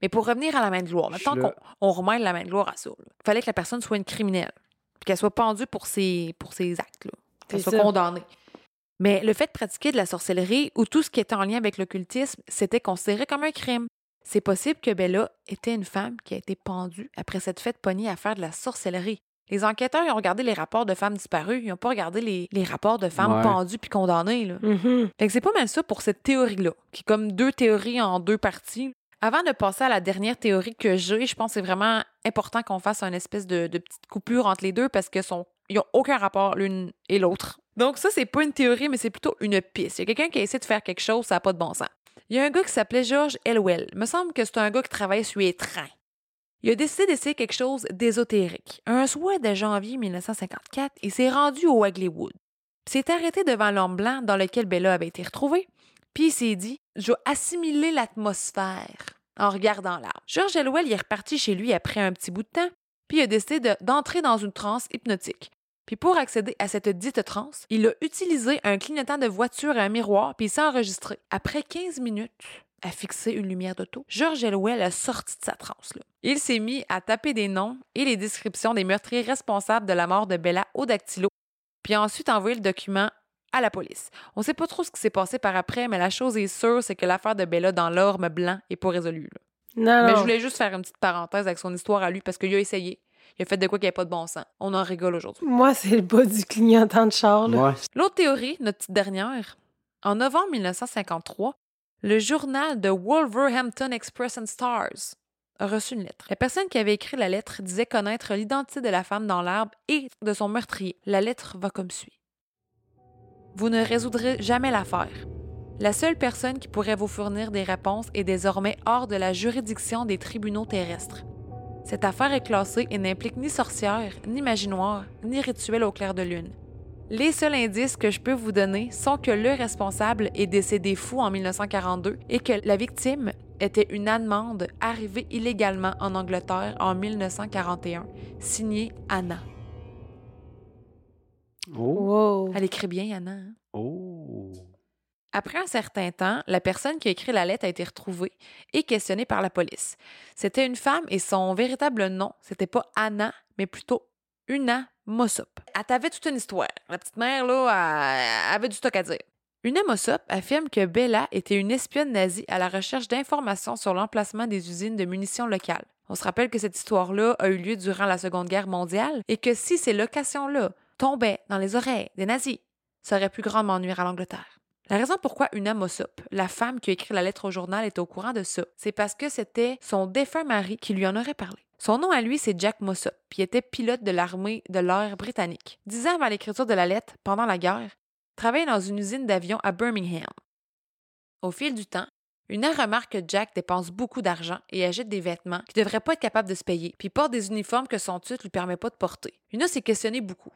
[SPEAKER 2] Mais pour revenir à la main de gloire, maintenant qu'on on remet la main de gloire à ça, il fallait que la personne soit une criminelle, puis qu'elle soit pendue pour ses, pour ses actes, qu'elle
[SPEAKER 3] C'est
[SPEAKER 2] soit
[SPEAKER 3] ça.
[SPEAKER 2] condamnée. Mais le fait de pratiquer de la sorcellerie ou tout ce qui était en lien avec l'occultisme, c'était considéré comme un crime. C'est possible que Bella était une femme qui a été pendue après cette fête pognée à faire de la sorcellerie. Les enquêteurs ils ont regardé les rapports de femmes disparues, ils n'ont pas regardé les, les rapports de femmes
[SPEAKER 5] Ouais.
[SPEAKER 2] pendues puis condamnées. Là.
[SPEAKER 3] Mhm.
[SPEAKER 2] Fait que c'est pas mal ça pour cette théorie-là, qui est comme deux théories en deux parties. Avant de passer à la dernière théorie que j'ai, je pense que c'est vraiment important qu'on fasse une espèce de, de petite coupure entre les deux parce que sont, ils n'ont aucun rapport l'une et l'autre. Donc ça, c'est pas une théorie, mais c'est plutôt une piste. Il y a quelqu'un qui a essayé de faire quelque chose, ça n'a pas de bon sens. Il y a un gars qui s'appelait George Elwell. Il me semble que c'est un gars qui travaillait sur les trains. Il a décidé d'essayer quelque chose d'ésotérique. Un soir de janvier 1954, il s'est rendu au Waglywood. S'est arrêté devant l'homme blanc dans lequel Bella avait été retrouvée. Puis il s'est dit Je vais assimiler l'atmosphère en regardant l'arbre. George Elwell est reparti chez lui après un petit bout de temps, puis il a décidé de- d'entrer dans une transe hypnotique. Puis pour accéder à cette dite transe, il a utilisé un clignotant de voiture et un miroir, puis il s'est enregistré. Après 15 minutes à fixer une lumière d'auto, George Elwell a sorti de sa transe. Il s'est mis à taper des noms et les descriptions des meurtriers responsables de la mort de Bella au dactylo, puis a ensuite envoyé le document à la police. On sait pas trop ce qui s'est passé par après, mais la chose est sûre, c'est que l'affaire de Bella dans l'orme blanc est pas résolue. là.
[SPEAKER 3] Non,
[SPEAKER 2] Mais
[SPEAKER 3] non.
[SPEAKER 2] je voulais juste faire une petite parenthèse avec son histoire à lui parce qu'il a essayé. Il a fait de quoi qu'il n'y avait pas de bon sens. On en rigole aujourd'hui.
[SPEAKER 3] Moi, c'est le bas du clignotant de char, là.
[SPEAKER 5] Ouais.
[SPEAKER 2] L'autre théorie, notre petite dernière, en novembre 1953, le journal de Wolverhampton Express and Stars a reçu une lettre. La personne qui avait écrit la lettre disait connaître l'identité de la femme dans l'arbre et de son meurtrier. La lettre va comme suit. Vous ne résoudrez jamais l'affaire. La seule personne qui pourrait vous fournir des réponses est désormais hors de la juridiction des tribunaux terrestres. Cette affaire est classée et n'implique ni sorcière, ni magie noire, ni rituel au clair de lune. Les seuls indices que je peux vous donner sont que le responsable est décédé fou en 1942 et que la victime était une Allemande arrivée illégalement en Angleterre en 1941, signée Anna.
[SPEAKER 5] Oh.
[SPEAKER 3] Wow.
[SPEAKER 2] Elle écrit bien, Anna. hein?
[SPEAKER 5] Oh.
[SPEAKER 2] Après un certain temps, la personne qui a écrit la lettre a été retrouvée et questionnée par la police. C'était une femme et son véritable nom, c'était pas Anna, mais plutôt Una Mossop. Elle t'avait toute une histoire. La petite mère, là, avait du stock à dire. Una Mossop affirme que Bella était une espionne nazie à la recherche d'informations sur l'emplacement des usines de munitions locales. On se rappelle que cette histoire-là a eu lieu durant la Seconde Guerre mondiale et que si ces locations-là tombaient dans les oreilles des nazis, ça aurait pu grandement nuire à l'Angleterre. La raison pourquoi Una Mossop, la femme qui a écrit la lettre au journal, est au courant de ça, c'est parce que c'était son défunt mari qui lui en aurait parlé. Son nom à lui, c'est Jack Mossop, puis était pilote de l'armée de l'air britannique. Dix ans avant l'écriture de la lettre, pendant la guerre, il travaillait dans une usine d'avions à Birmingham. Au fil du temps, une remarque que Jack dépense beaucoup d'argent et achète des vêtements qu'il ne devrait pas être capable de se payer, puis porte des uniformes que son titre lui permet pas de porter. Una s'est questionnée beaucoup.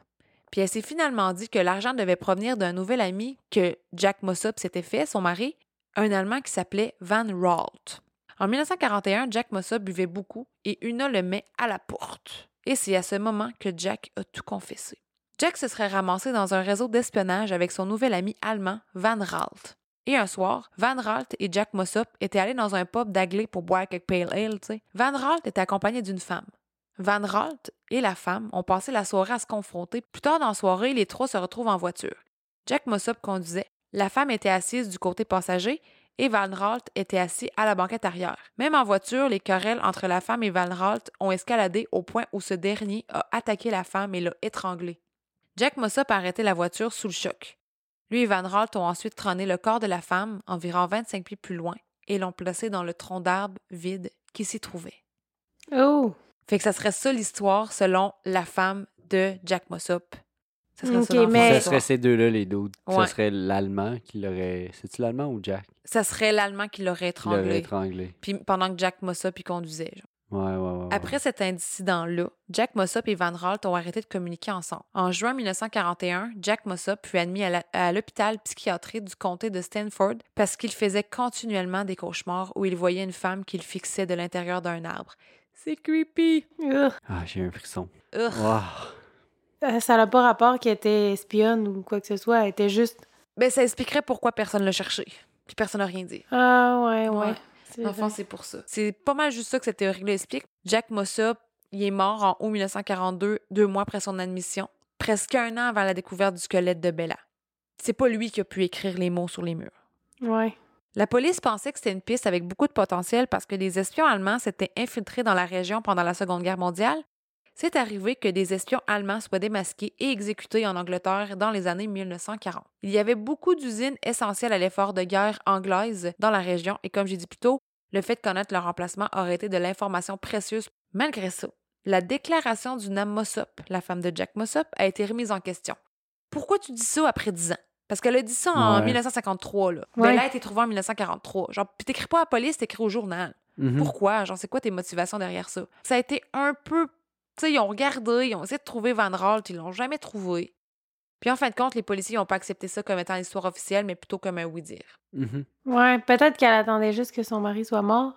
[SPEAKER 2] Puis elle s'est finalement dit que l'argent devait provenir d'un nouvel ami que Jack Mossop s'était fait, son mari, un Allemand qui s'appelait Van Ralt. En 1941, Jack Mossop buvait beaucoup et Una le met à la porte. Et c'est à ce moment que Jack a tout confessé. Jack se serait ramassé dans un réseau d'espionnage avec son nouvel ami allemand, Van Ralt. Et un soir, Van Ralt et Jack Mossop étaient allés dans un pub d'Agley pour boire quelques pale ale, tu sais. Van Ralt était accompagné d'une femme. Van Ralt et la femme ont passé la soirée à se confronter. Plus tard dans la soirée, les trois se retrouvent en voiture. Jack Mossop conduisait. La femme était assise du côté passager et Van Ralt était assis à la banquette arrière. Même en voiture, les querelles entre la femme et Van Ralt ont escaladé au point où ce dernier a attaqué la femme et l'a étranglée. Jack Mossop a arrêté la voiture sous le choc. Lui et Van Ralt ont ensuite trôné le corps de la femme environ 25 pieds plus loin et l'ont placé dans le tronc d'arbre vide qui s'y trouvait.
[SPEAKER 3] Oh!
[SPEAKER 2] Fait que ça serait ça l'histoire selon la femme de Jack Mossop. Ça serait ça
[SPEAKER 3] mais-
[SPEAKER 5] serait ces deux-là, les deux.
[SPEAKER 2] Ouais.
[SPEAKER 5] Ça serait l'Allemand qui l'aurait. C'est-tu l'Allemand ou Jack?
[SPEAKER 2] Ça serait l'Allemand qui l'aurait
[SPEAKER 5] qui l'aurait
[SPEAKER 2] étranglé.
[SPEAKER 5] étranglé?
[SPEAKER 2] Puis pendant que Jack Mossop y conduisait. genre.
[SPEAKER 5] Ouais, ouais, ouais. ouais.
[SPEAKER 2] Après cet incident-là, Jack Mossop et Van Ralt ont arrêté de communiquer ensemble. En juin 1941, Jack Mossop fut admis à l'hôpital psychiatrique du comté de Stanford parce qu'il faisait continuellement des cauchemars où il voyait une femme qu'il fixait de l'intérieur d'un arbre. C'est creepy.
[SPEAKER 3] Ugh.
[SPEAKER 5] Ah, j'ai un frisson.
[SPEAKER 2] Ugh.
[SPEAKER 5] Wow.
[SPEAKER 3] Euh, Ça n'a pas rapport qu'elle était espionne ou quoi que ce soit. Elle était juste.
[SPEAKER 2] Ben, ça expliquerait pourquoi personne l'a cherché. Puis personne n'a rien dit.
[SPEAKER 3] Ah, ouais, ouais.
[SPEAKER 2] Ouais.
[SPEAKER 3] Vrai.
[SPEAKER 2] c'est pour ça. C'est pas mal juste ça que cette théorie-là explique. Jack Mossop, il est mort en août 1942, deux mois après son admission, presque un an avant la découverte du squelette de Bella. C'est pas lui qui a pu écrire les mots sur les murs.
[SPEAKER 3] Ouais.
[SPEAKER 2] La police pensait que c'était une piste avec beaucoup de potentiel parce que des espions allemands s'étaient infiltrés dans la région pendant la Seconde Guerre mondiale. C'est arrivé que des espions allemands soient démasqués et exécutés en Angleterre dans les années 1940. Il y avait beaucoup d'usines essentielles à l'effort de guerre anglaise dans la région et comme j'ai dit plus tôt, le fait de connaître leur emplacement aurait été de l'information précieuse. Malgré ça, la déclaration du Nam Mossop, la femme de Jack Mossop, a été remise en question. Pourquoi tu dis ça après 10 ans? Parce qu'elle a dit ça en
[SPEAKER 5] Ouais.
[SPEAKER 2] 1953, là.
[SPEAKER 3] Ouais.
[SPEAKER 2] Bella a été trouvée en 1943. Genre, puis t'écris pas à la police, t'écris au journal.
[SPEAKER 5] Mhm.
[SPEAKER 2] Pourquoi? Genre, c'est quoi tes motivations derrière ça? Ça a été un peu. Tu sais, ils ont regardé, ils ont essayé de trouver Van Ralt, ils l'ont jamais trouvé. Puis en fin de compte, les policiers n'ont pas accepté ça comme étant l'histoire officielle, mais plutôt comme un oui-dire.
[SPEAKER 5] Mhm.
[SPEAKER 3] Ouais, peut-être qu'elle attendait juste que son mari soit mort.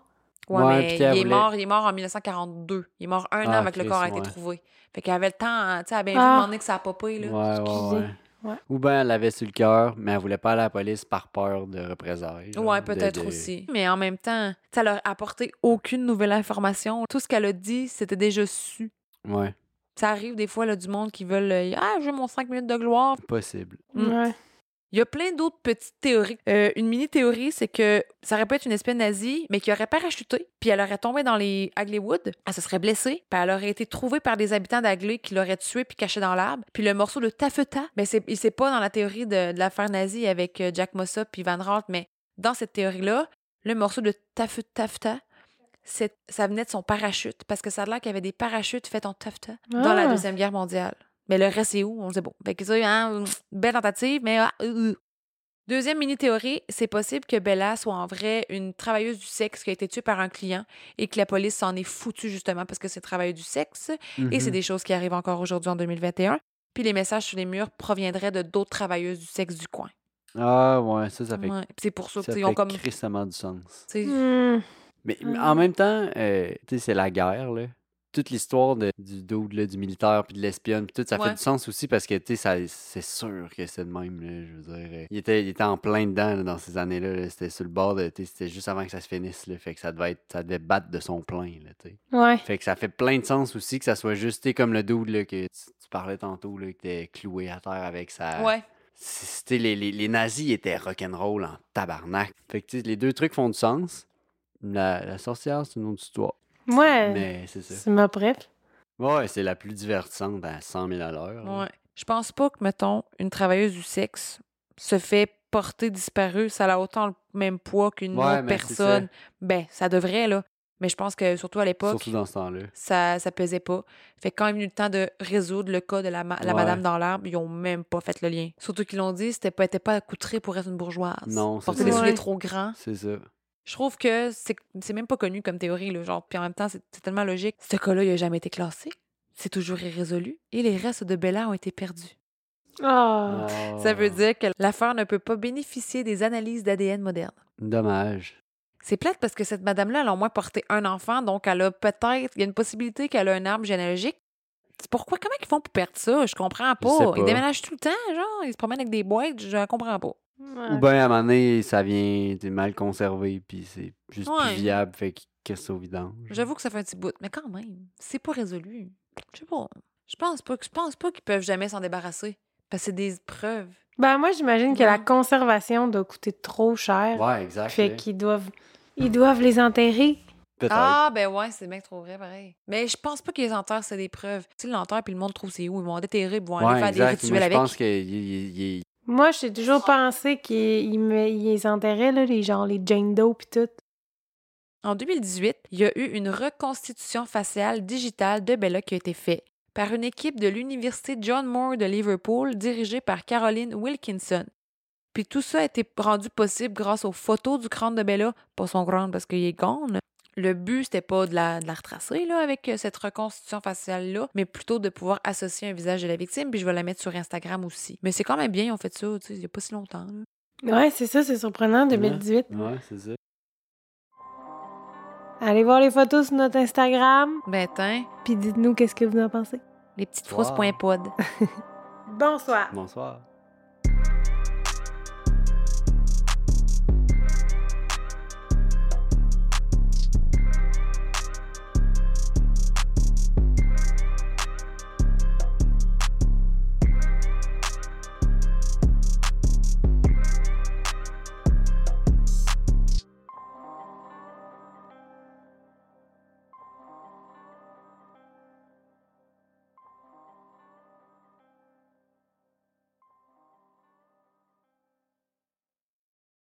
[SPEAKER 2] Ouais,
[SPEAKER 5] Ouais,
[SPEAKER 2] mais
[SPEAKER 5] puis
[SPEAKER 2] il est,
[SPEAKER 5] voulait-
[SPEAKER 2] mort, il est mort en 1942. Il est mort un an
[SPEAKER 5] Ah,
[SPEAKER 2] avec le corps a été
[SPEAKER 5] ouais.
[SPEAKER 2] trouvé. Fait qu'elle avait le temps, hein, tu sais, elle a bien
[SPEAKER 3] Ah.
[SPEAKER 2] que ça a popé, là.
[SPEAKER 5] Ouais, ouais,
[SPEAKER 3] Excusez.
[SPEAKER 5] ouais.
[SPEAKER 3] Ouais.
[SPEAKER 5] Ou bien elle l'avait sur le cœur, mais elle voulait pas aller à la police par peur de représailles. genre,
[SPEAKER 2] Ouais, peut-être
[SPEAKER 5] de-
[SPEAKER 2] aussi. Mais en même temps, ça leur a apporté aucune nouvelle information. Tout ce qu'elle a dit, c'était déjà su.
[SPEAKER 5] Ouais,
[SPEAKER 2] Ça arrive des fois, là, du monde qui veulent euh, Ah, j'ai mon 5 minutes de gloire.
[SPEAKER 5] possible.
[SPEAKER 2] Mm.
[SPEAKER 3] Ouais.
[SPEAKER 2] Il y a plein d'autres petites théories. Euh, une mini-théorie, c'est que ça aurait pu être une espionne nazie, mais qui aurait parachuté, puis elle aurait tombé dans les Hagleywood, elle se serait blessée, puis elle aurait été trouvée par des habitants d'Agley qui l'auraient tuée puis cachée dans l'arbre. Puis le morceau de taffeta, ben c'est, il- c'est pas dans la théorie de, de l'affaire nazie avec euh, Jack Mossop puis Van Ralt, mais dans cette théorie-là, le morceau de taffeta, ça venait de son parachute, parce que ça a l'air qu'il y avait des parachutes faits en taffeta dans la
[SPEAKER 3] Ah.
[SPEAKER 2] Deuxième Guerre mondiale. Mais le reste, c'est où? On sait pas. Fait que ça, hein, belle tentative, mais... ah, euh, euh. Deuxième mini-théorie, c'est possible que Bella soit en vrai une travailleuse du sexe qui a été tuée par un client et que la police s'en est foutue justement parce que c'est travailleuse du sexe et c'est des choses qui arrivent encore aujourd'hui en 2021. Puis les messages sur les murs proviendraient de d'autres travailleuses du sexe du coin.
[SPEAKER 5] Ah, ouais, ça, ça fait,
[SPEAKER 2] Ouais. C'est pour ça,
[SPEAKER 5] ça
[SPEAKER 2] qu'ils ont comme...
[SPEAKER 5] du sens.
[SPEAKER 3] Hmm.
[SPEAKER 5] Mais mais en même temps, euh, tu sais, c'est la guerre, là. Toute l'histoire du dude, là, du militaire, puis de l'espionne, puis tout, ça
[SPEAKER 2] Ouais.
[SPEAKER 5] fait du sens aussi parce que, tu sais, c'est sûr que c'est de même, là, je veux dire. Il était, il était en plein dedans, là, dans ces années-là, là, c'était sur le bord de, tu sais, c'était juste avant que ça se finisse, là, fait que ça devait être, ça devait battre de son plein, là, tu sais.
[SPEAKER 3] Ouais.
[SPEAKER 5] Fait que ça fait plein de sens aussi que ça soit juste, comme le dude, là, que tu, tu parlais tantôt, là, qui était cloué à terre avec sa...
[SPEAKER 2] Ouais.
[SPEAKER 5] C'était les, les, les nazis étaient rock'n'roll en tabarnak. Fait que tu sais, les deux trucs font du sens. La, la sorcière, c'est une autre histoire.
[SPEAKER 3] Ouais.
[SPEAKER 5] Mais c'est ça.
[SPEAKER 3] C'est ma bref.
[SPEAKER 5] Ouais, c'est la plus divertissante à 100 000 à l'heure. là.
[SPEAKER 2] Ouais. Je pense pas que, mettons, une travailleuse du sexe se fait porter disparue, ça a autant le même poids qu'une
[SPEAKER 5] Ouais,
[SPEAKER 2] autre
[SPEAKER 5] mais c'est
[SPEAKER 2] personne. Ben, ça devrait, là. Mais je pense que surtout à l'époque,
[SPEAKER 5] Surtout dans ce temps-là.
[SPEAKER 2] ça, ça pesait pas. Fait que quand il est venu le temps de résoudre le cas de la, ma- la
[SPEAKER 5] Ouais.
[SPEAKER 2] madame dans l'arbre, ils ont même pas fait le lien. Surtout qu'ils l'ont dit, c'était pas, était pas accoutré pour être une bourgeoise.
[SPEAKER 5] Non, c'est
[SPEAKER 2] Porter
[SPEAKER 5] ça.
[SPEAKER 2] des souliers
[SPEAKER 3] Ouais.
[SPEAKER 2] trop grands.
[SPEAKER 5] C'est ça.
[SPEAKER 2] Je trouve que c'est c'est même pas connu comme théorie, là, genre, puis en même temps, c'est tellement logique. Ce cas-là, il a jamais été classé. C'est toujours irrésolu. Et les restes de Bella ont été perdus.
[SPEAKER 3] Ah.
[SPEAKER 2] Ça veut dire que l'affaire ne peut pas bénéficier des analyses d'ADN modernes.
[SPEAKER 5] Dommage.
[SPEAKER 2] C'est plate parce que cette madame-là, elle a au moins porté un enfant, donc elle a peut-être, il y a une possibilité qu'elle a un arbre généalogique. C'est Pourquoi, comment ils font pour perdre ça? Je comprends pas. Ils déménagent tout le temps, genre, ils se promènent avec des boîtes, je comprends pas.
[SPEAKER 3] Ouais.
[SPEAKER 5] Ou bien à un moment donné, ça vient t'es mal conservé, puis c'est juste
[SPEAKER 2] Ouais.
[SPEAKER 5] plus viable, fait qu'il casse au vidange.
[SPEAKER 2] J'avoue que ça fait un petit bout, mais quand même, c'est pas résolu. Je sais pas. Je pense pas que je pense pas qu'ils peuvent jamais s'en débarrasser. Parce que c'est des preuves.
[SPEAKER 3] Ben, moi, j'imagine que la conservation doit coûter trop cher.
[SPEAKER 5] Ouais, exact.
[SPEAKER 3] Fait qu'ils doivent, ils doivent les enterrer.
[SPEAKER 5] Peut-être.
[SPEAKER 2] Ah, ben ouais, c'est bien trop vrai, pareil. Mais je pense pas que les enterrent, c'est des preuves. Tu sais, l'enterre, puis le monde trouve c'est où. Ils vont en déterrer, ils vont aller
[SPEAKER 5] ouais,
[SPEAKER 2] faire
[SPEAKER 5] exact.
[SPEAKER 2] des rituels
[SPEAKER 5] Moi,
[SPEAKER 2] avec.
[SPEAKER 5] je pense qu'il il- il- il-
[SPEAKER 3] Moi, j'ai toujours pensé qu'ils les enterraient, là, les, genre les Jane Doe pis tout.
[SPEAKER 2] En 2018, il y a eu une reconstitution faciale digitale de Bella qui a été faite par une équipe de l'Université John Moore de Liverpool dirigée par Caroline Wilkinson. Puis tout ça a été rendu possible grâce aux photos du crâne de Bella, pas son crâne parce qu'il est gone. Le but, c'était pas de la, de la retracer là, avec euh, cette reconstitution faciale-là, mais plutôt de pouvoir associer un visage de la victime, puis je vais la mettre sur Instagram aussi. Mais c'est quand même bien, ils ont fait ça, tu sais, il y a pas si longtemps. là.
[SPEAKER 3] Ouais, c'est ça, c'est surprenant, 2018.
[SPEAKER 5] Ouais, c'est ça.
[SPEAKER 3] Allez voir les photos sur notre Instagram,
[SPEAKER 2] Ben, tiens,
[SPEAKER 3] puis dites-nous qu'est-ce que vous en pensez.
[SPEAKER 2] les petites
[SPEAKER 5] Wow.
[SPEAKER 2] frousses.pod.
[SPEAKER 3] Bonsoir.
[SPEAKER 5] Bonsoir.